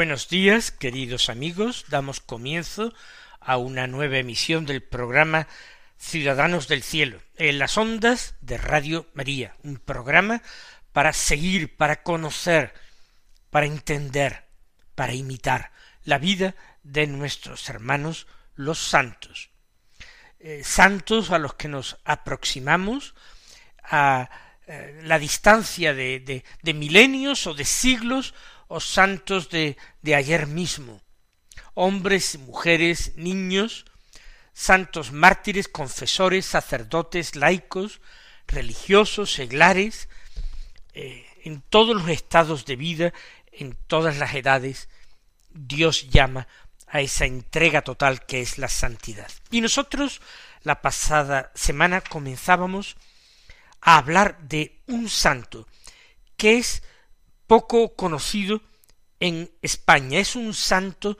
Buenos días, queridos amigos. Damos comienzo a una nueva emisión del programa Ciudadanos del Cielo, en las ondas de Radio María, un programa para seguir, para conocer, para entender, para imitar la vida de nuestros hermanos los santos. Eh, santos a los que nos aproximamos a eh, la distancia de, de milenios o de siglos o santos de, de ayer mismo, hombres, mujeres, niños, santos mártires, confesores, sacerdotes, laicos, religiosos, seglares, eh, en todos los estados de vida, en todas las edades, Dios llama a esa entrega total que es la santidad. Y nosotros la pasada semana comenzábamos a hablar de un santo que es poco conocido en España. Es un santo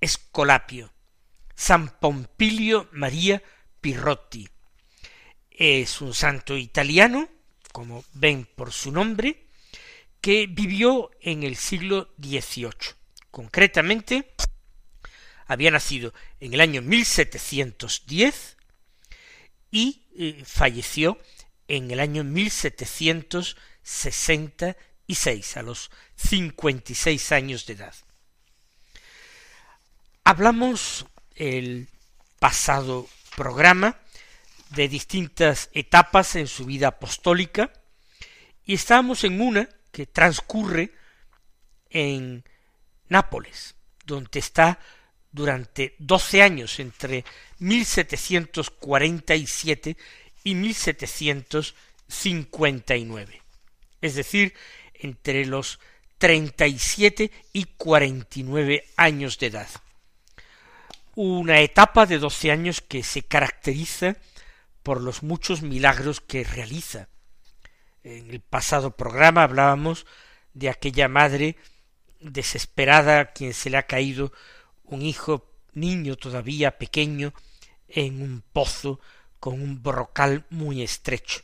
escolapio, San Pompilio María Pirrotti. Es un santo italiano, como ven por su nombre, que vivió en el siglo XVIII. Concretamente, había nacido en el año 1710 y eh, falleció en el año 1760 a los cincuenta y seis años de edad. Hablamos el pasado programa de distintas etapas en su vida apostólica y estábamos en una que transcurre en Nápoles, donde está durante doce años entre 1747 y 1759. Es decir, entre los treinta y siete y cuarenta y nueve años de edad. Una etapa de doce años que se caracteriza por los muchos milagros que realiza. En el pasado programa hablábamos de aquella madre desesperada a quien se le ha caído un hijo niño todavía pequeño en un pozo con un brocal muy estrecho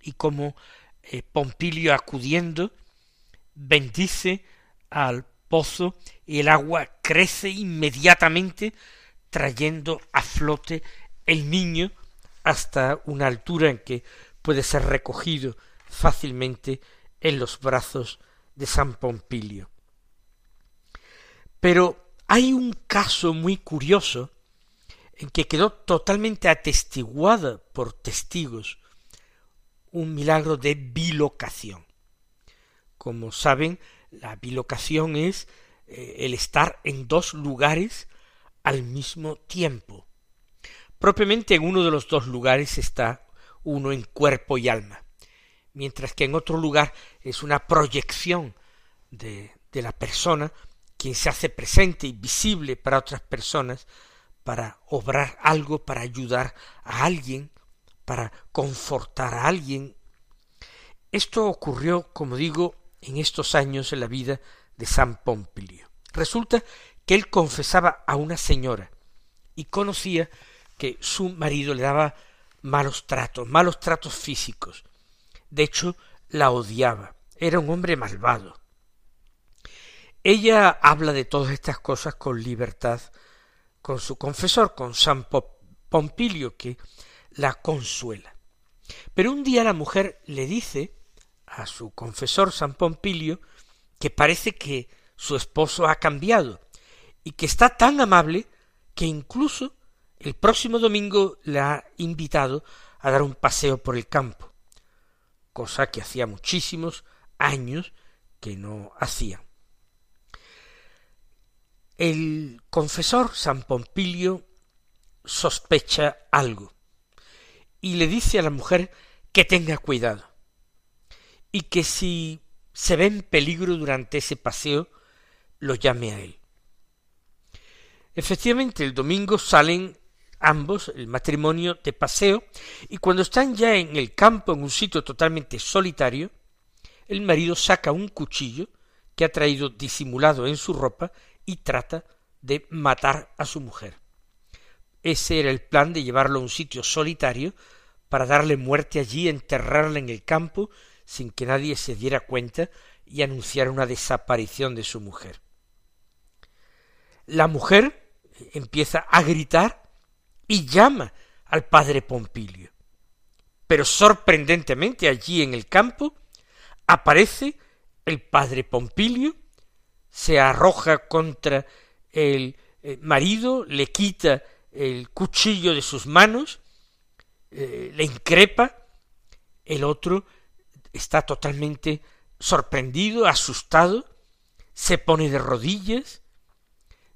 y como eh, Pompilio acudiendo bendice al pozo y el agua crece inmediatamente trayendo a flote el niño hasta una altura en que puede ser recogido fácilmente en los brazos de San Pompilio. Pero hay un caso muy curioso en que quedó totalmente atestiguada por testigos un milagro de bilocación. Como saben, la bilocación es eh, el estar en dos lugares al mismo tiempo. Propiamente en uno de los dos lugares está uno en cuerpo y alma, mientras que en otro lugar es una proyección de, de la persona quien se hace presente y visible para otras personas para obrar algo, para ayudar a alguien, para confortar a alguien. Esto ocurrió, como digo, en estos años la vida de San Pompilio. Resulta que él confesaba a una señora y conocía que su marido le daba malos tratos, malos tratos físicos. De hecho, la odiaba. Era un hombre malvado. Ella habla de todas estas cosas con libertad con su confesor, con San Pompilio, que la consuela. Pero un día la mujer le dice a su confesor San Pompilio que parece que su esposo ha cambiado y que está tan amable que incluso el próximo domingo le ha invitado a dar un paseo por el campo, cosa que hacía muchísimos años que no hacía. El confesor San Pompilio sospecha algo y le dice a la mujer que tenga cuidado y que si se ve en peligro durante ese paseo, lo llame a él. Efectivamente, el domingo salen ambos, el matrimonio, de paseo, y cuando están ya en el campo, en un sitio totalmente solitario, el marido saca un cuchillo que ha traído disimulado en su ropa y trata de matar a su mujer. Ese era el plan de llevarlo a un sitio solitario para darle muerte allí, enterrarla en el campo sin que nadie se diera cuenta y anunciar una desaparición de su mujer. La mujer empieza a gritar y llama al padre Pompilio. Pero sorprendentemente allí en el campo aparece el padre Pompilio, se arroja contra el eh, marido, le quita el cuchillo de sus manos, eh, le increpa, el otro está totalmente sorprendido, asustado, se pone de rodillas,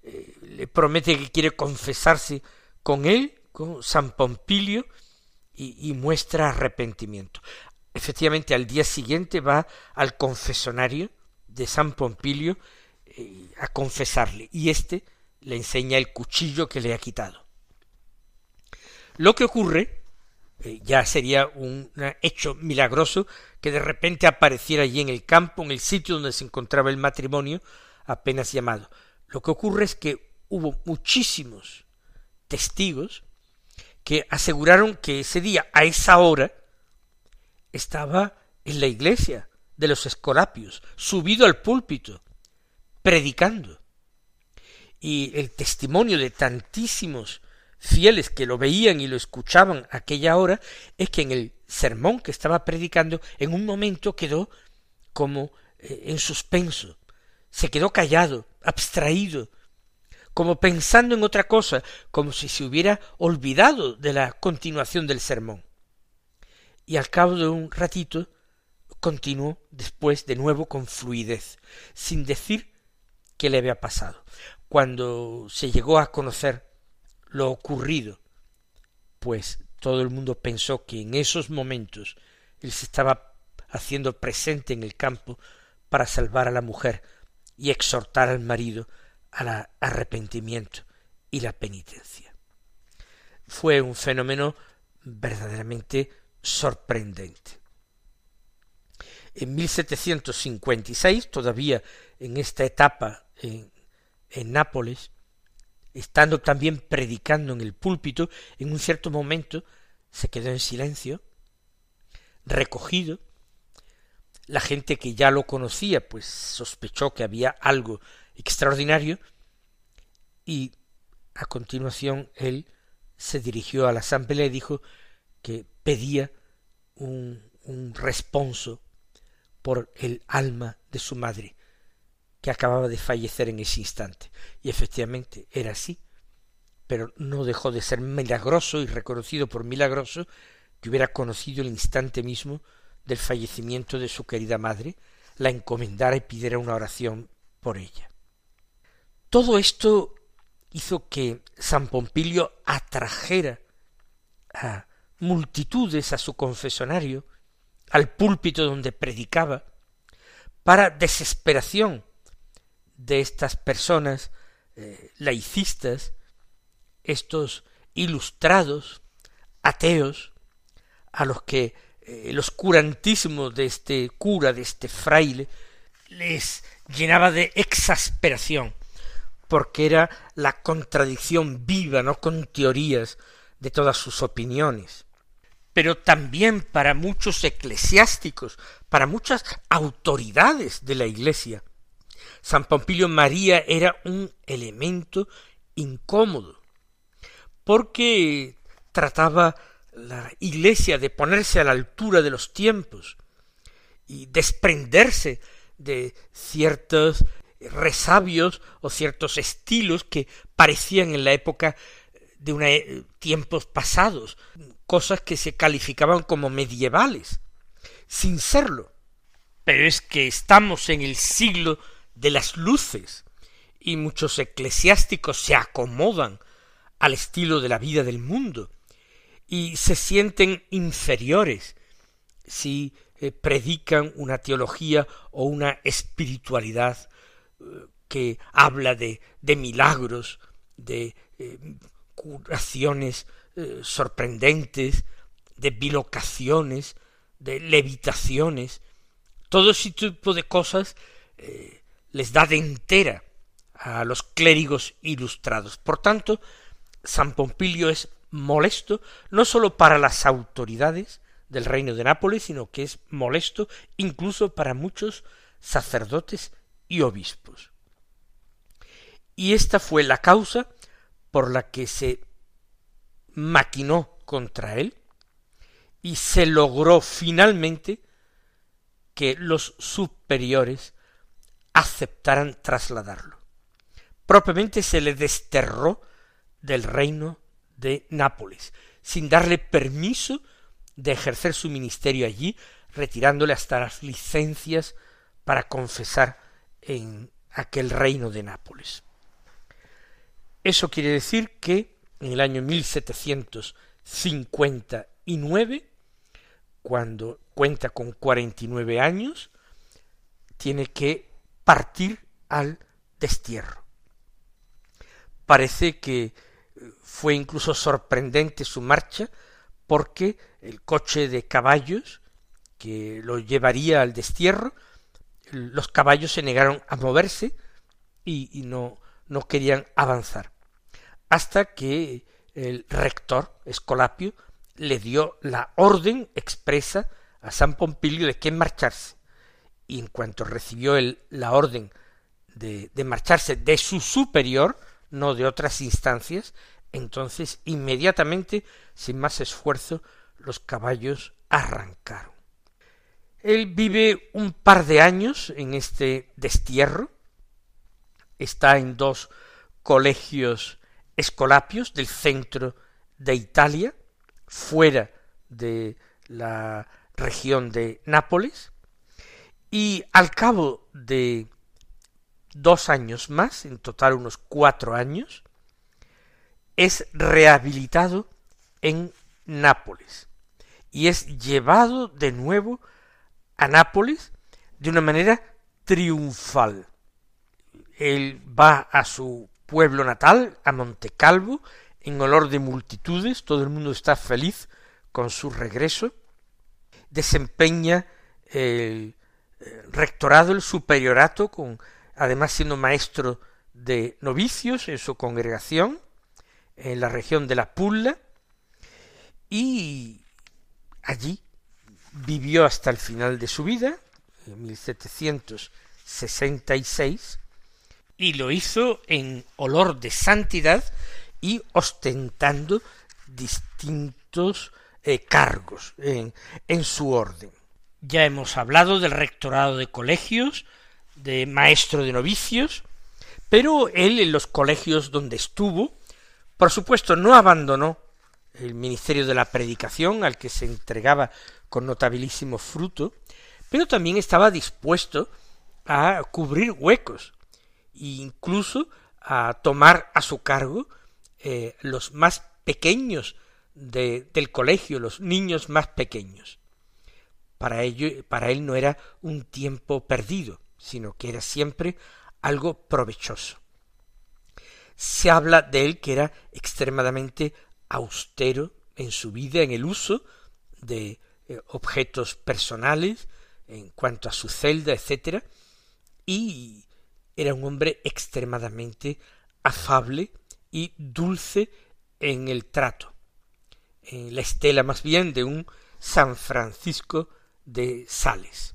eh, le promete que quiere confesarse con él, con San Pompilio, y, muestra arrepentimiento. Efectivamente, al día siguiente va al confesonario de San Pompilio eh, a confesarle, y éste le enseña el cuchillo que le ha quitado. Lo que ocurre eh, ya sería un hecho milagroso que de repente apareciera allí en el campo, en el sitio donde se encontraba el matrimonio, apenas llamado. Lo que ocurre es que hubo muchísimos testigos que aseguraron que ese día, a esa hora, estaba en la iglesia de los Escolapios, subido al púlpito, predicando. Y el testimonio de tantísimos fieles que lo veían y lo escuchaban aquella hora es que en el sermón que estaba predicando en un momento quedó como eh, en suspenso, se quedó callado, abstraído, como pensando en otra cosa, como si se hubiera olvidado de la continuación del sermón. Y al cabo de un ratito continuó después de nuevo con fluidez, sin decir qué le había pasado. Cuando se llegó a conocer lo ocurrido, pues todo el mundo pensó que en esos momentos él se estaba haciendo presente en el campo para salvar a la mujer y exhortar al marido al arrepentimiento y la penitencia. Fue un fenómeno verdaderamente sorprendente. En 1756, todavía en esta etapa en, en Nápoles, estando también predicando en el púlpito, en un cierto momento se quedó en silencio, recogido. La gente que ya lo conocía, pues sospechó que había algo extraordinario y a continuación él se dirigió a la asamblea y dijo que pedía un, un responso por el alma de su madre, que acababa de fallecer en ese instante. Y efectivamente era así, pero no dejó de ser milagroso y reconocido por milagroso que hubiera conocido el instante mismo del fallecimiento de su querida madre, la encomendara y pidiera una oración por ella. Todo esto hizo que San Pompilio atrajera a multitudes a su confesonario, al púlpito donde predicaba, para desesperación de estas personas eh, laicistas, estos ilustrados, ateos, a los que eh, el oscurantismo de este cura, de este fraile, les llenaba de exasperación porque era la contradicción viva, no con teorías, de todas sus opiniones. Pero también para muchos eclesiásticos, para muchas autoridades de la Iglesia, San Pompilio María era un elemento incómodo, porque trataba la Iglesia de ponerse a la altura de los tiempos y desprenderse de ciertos resabios o ciertos estilos que parecían en la época de una, eh, tiempos pasados, cosas que se calificaban como medievales, sin serlo. Pero es que estamos en el siglo de las luces y muchos eclesiásticos se acomodan al estilo de la vida del mundo y se sienten inferiores si eh, predican una teología o una espiritualidad eh, que habla de, de milagros, de eh, curaciones sorprendentes, de bilocaciones, de levitaciones, todo ese tipo de cosas les da de entera a los clérigos ilustrados. Por tanto, San Pompilio es molesto no sólo para las autoridades del reino de Nápoles, sino que es molesto incluso para muchos sacerdotes y obispos. Y esta fue la causa por la que se maquinó contra él y se logró finalmente que los superiores aceptaran trasladarlo. Propiamente se le desterró del reino de Nápoles, sin darle permiso de ejercer su ministerio allí, retirándole hasta las licencias para confesar en aquel reino de Nápoles. Eso quiere decir que en el año 1759, cuando cuenta con cuarenta y nueve años, tiene que partir al destierro. Parece que fue incluso sorprendente su marcha porque el coche de caballos que lo llevaría al destierro, los caballos se negaron a moverse y, no, no querían avanzar, hasta que el rector Escolapio le dio la orden expresa a San Pompilio de que marcharse. Y en cuanto recibió la orden de, de marcharse de su superior, no de otras instancias, entonces inmediatamente, sin más esfuerzo, los caballos arrancaron. Él vive un par de años en este destierro, está en dos colegios escolapios del centro de Italia, fuera de la región de Nápoles, y al cabo de dos años más, en total unos cuatro años, es rehabilitado en Nápoles. Y es llevado de nuevo a Nápoles de una manera triunfal. Él va a su pueblo natal, a Montecalvo, en olor de multitudes, todo el mundo está feliz con su regreso, desempeña el rectorado, el superiorato, con además siendo maestro de novicios en su congregación, en la región de la Pulla, y allí vivió hasta el final de su vida, en 1766, y lo hizo en olor de santidad y ostentando distintos eh, cargos en, en su orden. Ya hemos hablado del rectorado de colegios, de maestro de novicios, pero él en los colegios donde estuvo, por supuesto no abandonó el ministerio de la predicación al que se entregaba con notabilísimo fruto, pero también estaba dispuesto a cubrir huecos e incluso a tomar a su cargo eh, los más pequeños de, del colegio, los niños más pequeños. Para ello, para él no era un tiempo perdido, sino que era siempre algo provechoso. Se habla de él que era extremadamente austero en su vida, en el uso de eh, objetos personales, en cuanto a su celda, etc. Y era un hombre extremadamente afable y dulce en el trato, en la estela más bien de un San Francisco de Sales.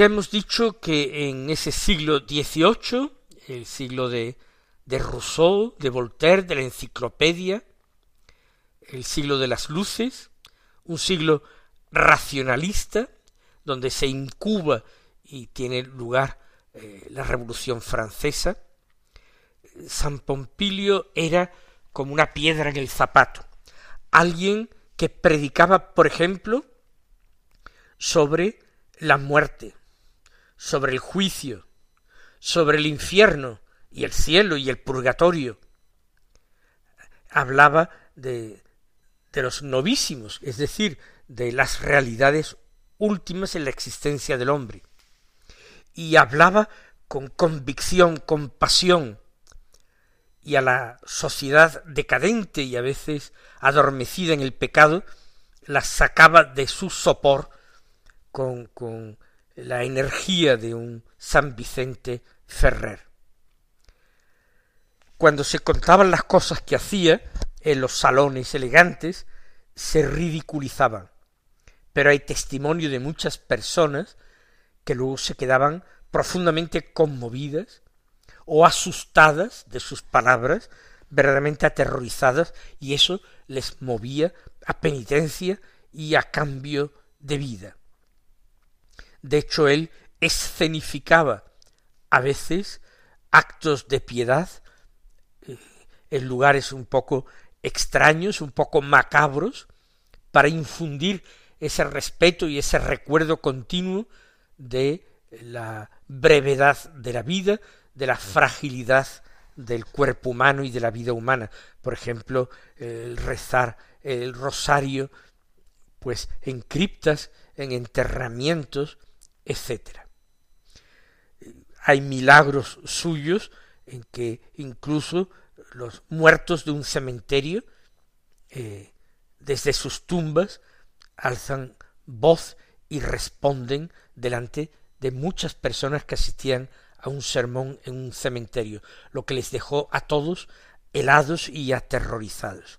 Ya hemos dicho que en ese siglo XVIII, el siglo de, de Rousseau, de Voltaire, de la enciclopedia, el siglo de las luces, un siglo racionalista, donde se incuba y tiene lugar eh, la Revolución Francesa, San Pompilio era como una piedra en el zapato, alguien que predicaba, por ejemplo, sobre la muerte, sobre el juicio, sobre el infierno y el cielo y el purgatorio. Hablaba de, de los novísimos, es decir, de las realidades últimas en la existencia del hombre. Y hablaba con convicción, con pasión, y a la sociedad decadente y a veces adormecida en el pecado, la sacaba de su sopor con, con la energía de un San Vicente Ferrer. Cuando se contaban las cosas que hacía en los salones elegantes, se ridiculizaban. Pero hay testimonio de muchas personas que luego se quedaban profundamente conmovidas o asustadas de sus palabras, verdaderamente aterrorizadas, y eso les movía a penitencia y a cambio de vida. De hecho, él escenificaba a veces actos de piedad eh, en lugares un poco extraños, un poco macabros, para infundir ese respeto y ese recuerdo continuo de la brevedad de la vida, de la fragilidad del cuerpo humano y de la vida humana. Por ejemplo, el rezar el rosario, pues en criptas, en enterramientos, etcétera. Hay milagros suyos en que incluso los muertos de un cementerio, eh, desde sus tumbas, alzan voz y responden delante de muchas personas que asistían a un sermón en un cementerio, lo que les dejó a todos helados y aterrorizados.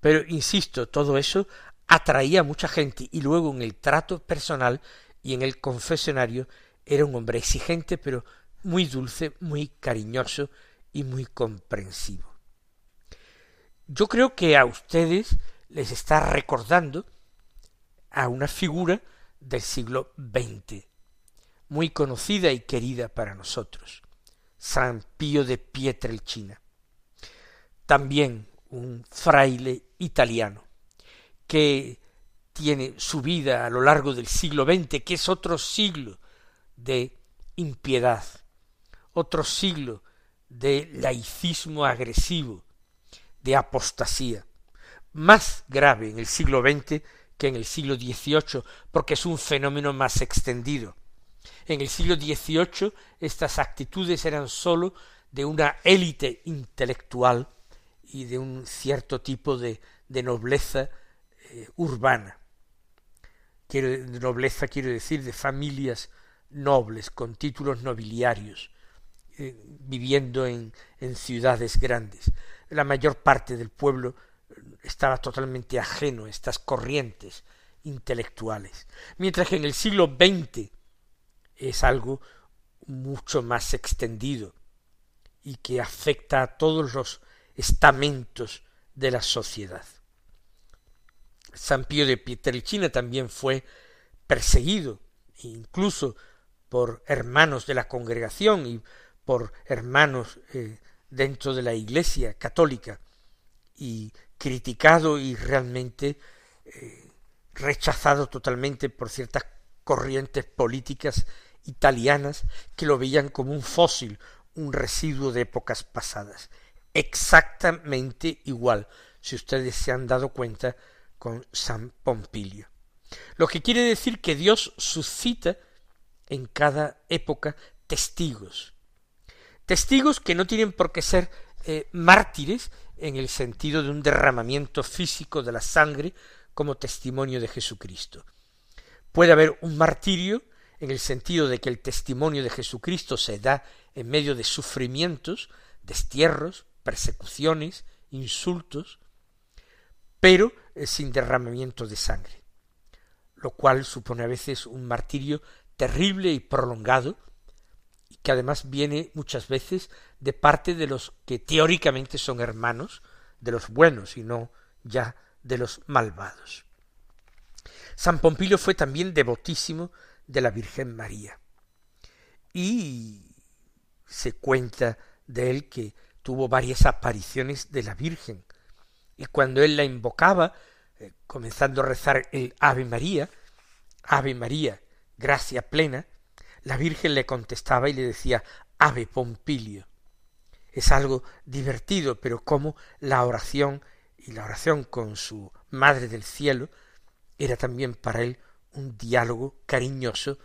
Pero, insisto, todo eso atraía a mucha gente y luego en el trato personal y en el confesionario era un hombre exigente, pero muy dulce, muy cariñoso y muy comprensivo. Yo creo que a ustedes les está recordando a una figura del siglo XX, muy conocida y querida para nosotros, San Pío de Pietrelcina, también un fraile italiano, que tiene su vida a lo largo del siglo XX, que es otro siglo de impiedad, otro siglo de laicismo agresivo, de apostasía, más grave en el siglo XX que en el siglo XVIII, porque es un fenómeno más extendido. En el siglo XVIII estas actitudes eran sólo de una élite intelectual y de un cierto tipo de, nobleza eh, urbana. Quiero, de nobleza quiero decir de familias nobles, con títulos nobiliarios, eh, viviendo en, en ciudades grandes. La mayor parte del pueblo estaba totalmente ajeno a estas corrientes intelectuales, mientras que en el siglo XX es algo mucho más extendido y que afecta a todos los estamentos de la sociedad. San Pío de Pietrelcina también fue perseguido, incluso por hermanos de la congregación y por hermanos eh, dentro de la Iglesia católica, y criticado y realmente eh, rechazado totalmente por ciertas corrientes políticas italianas que lo veían como un fósil, un residuo de épocas pasadas. Exactamente igual, si ustedes se han dado cuenta con San Pompilio. Lo que quiere decir que Dios suscita en cada época testigos. Testigos que no tienen por qué ser eh, mártires en el sentido de un derramamiento físico de la sangre como testimonio de Jesucristo. Puede haber un martirio en el sentido de que el testimonio de Jesucristo se da en medio de sufrimientos, destierros, persecuciones, insultos, pero sin derramamiento de sangre, lo cual supone a veces un martirio terrible y prolongado, y que además viene muchas veces de parte de los que teóricamente son hermanos, de los buenos y no ya de los malvados. San Pompilio fue también devotísimo de la Virgen María. Y se cuenta de él que tuvo varias apariciones de la Virgen. Y cuando él la invocaba, eh, comenzando a rezar el Ave María, Ave María, gracia plena, la Virgen le contestaba y le decía Ave Pompilio. Es algo divertido, pero como la oración y la oración con su Madre del Cielo era también para él un diálogo cariñoso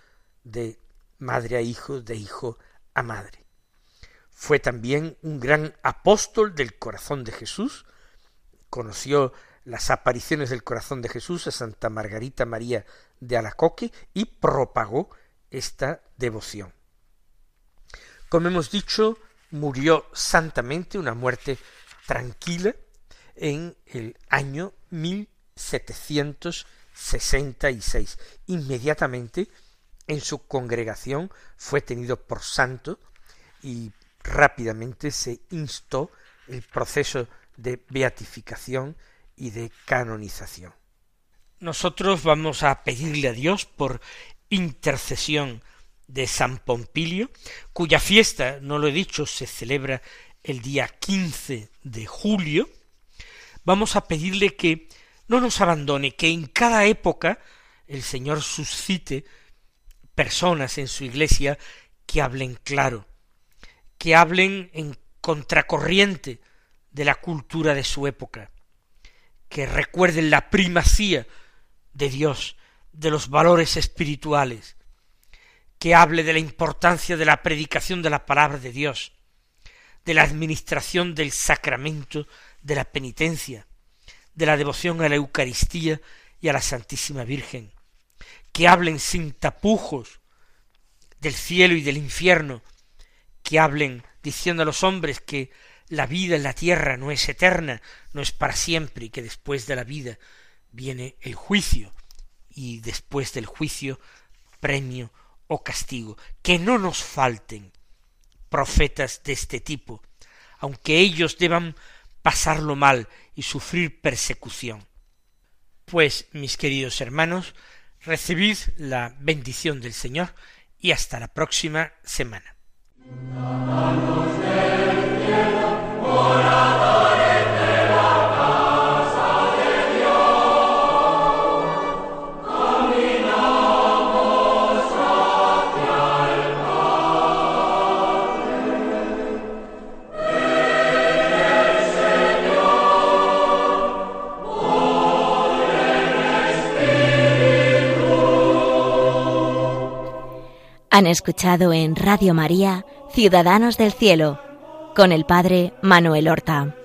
de madre a hijo, de hijo a madre. Fue también un gran apóstol del corazón de Jesús, conoció las apariciones del corazón de Jesús a Santa Margarita María de Alacoque y propagó esta devoción. Como hemos dicho, murió santamente una muerte tranquila en el año 1766. Inmediatamente en su congregación fue tenido por santo y rápidamente se instó el proceso de beatificación y de canonización. Nosotros vamos a pedirle a Dios por intercesión de San Pompilio, cuya fiesta, no lo he dicho, se celebra el día quince de julio, vamos a pedirle que no nos abandone, que en cada época el Señor suscite personas en su iglesia que hablen claro, que hablen en contracorriente de la cultura de su época, que recuerden la primacía de Dios, de los valores espirituales, que hable de la importancia de la predicación de la palabra de Dios, de la administración del sacramento de la penitencia, de la devoción a la Eucaristía y a la Santísima Virgen, que hablen sin tapujos del cielo y del infierno, que hablen diciendo a los hombres que la vida en la tierra no es eterna, no es para siempre, y que después de la vida viene el juicio, y después del juicio premio o castigo. Que no nos falten profetas de este tipo, aunque ellos deban pasarlo mal y sufrir persecución. Pues, mis queridos hermanos, recibid la bendición del Señor y hasta la próxima semana. Han escuchado en Radio María Ciudadanos del Cielo con el Padre Manuel Horta.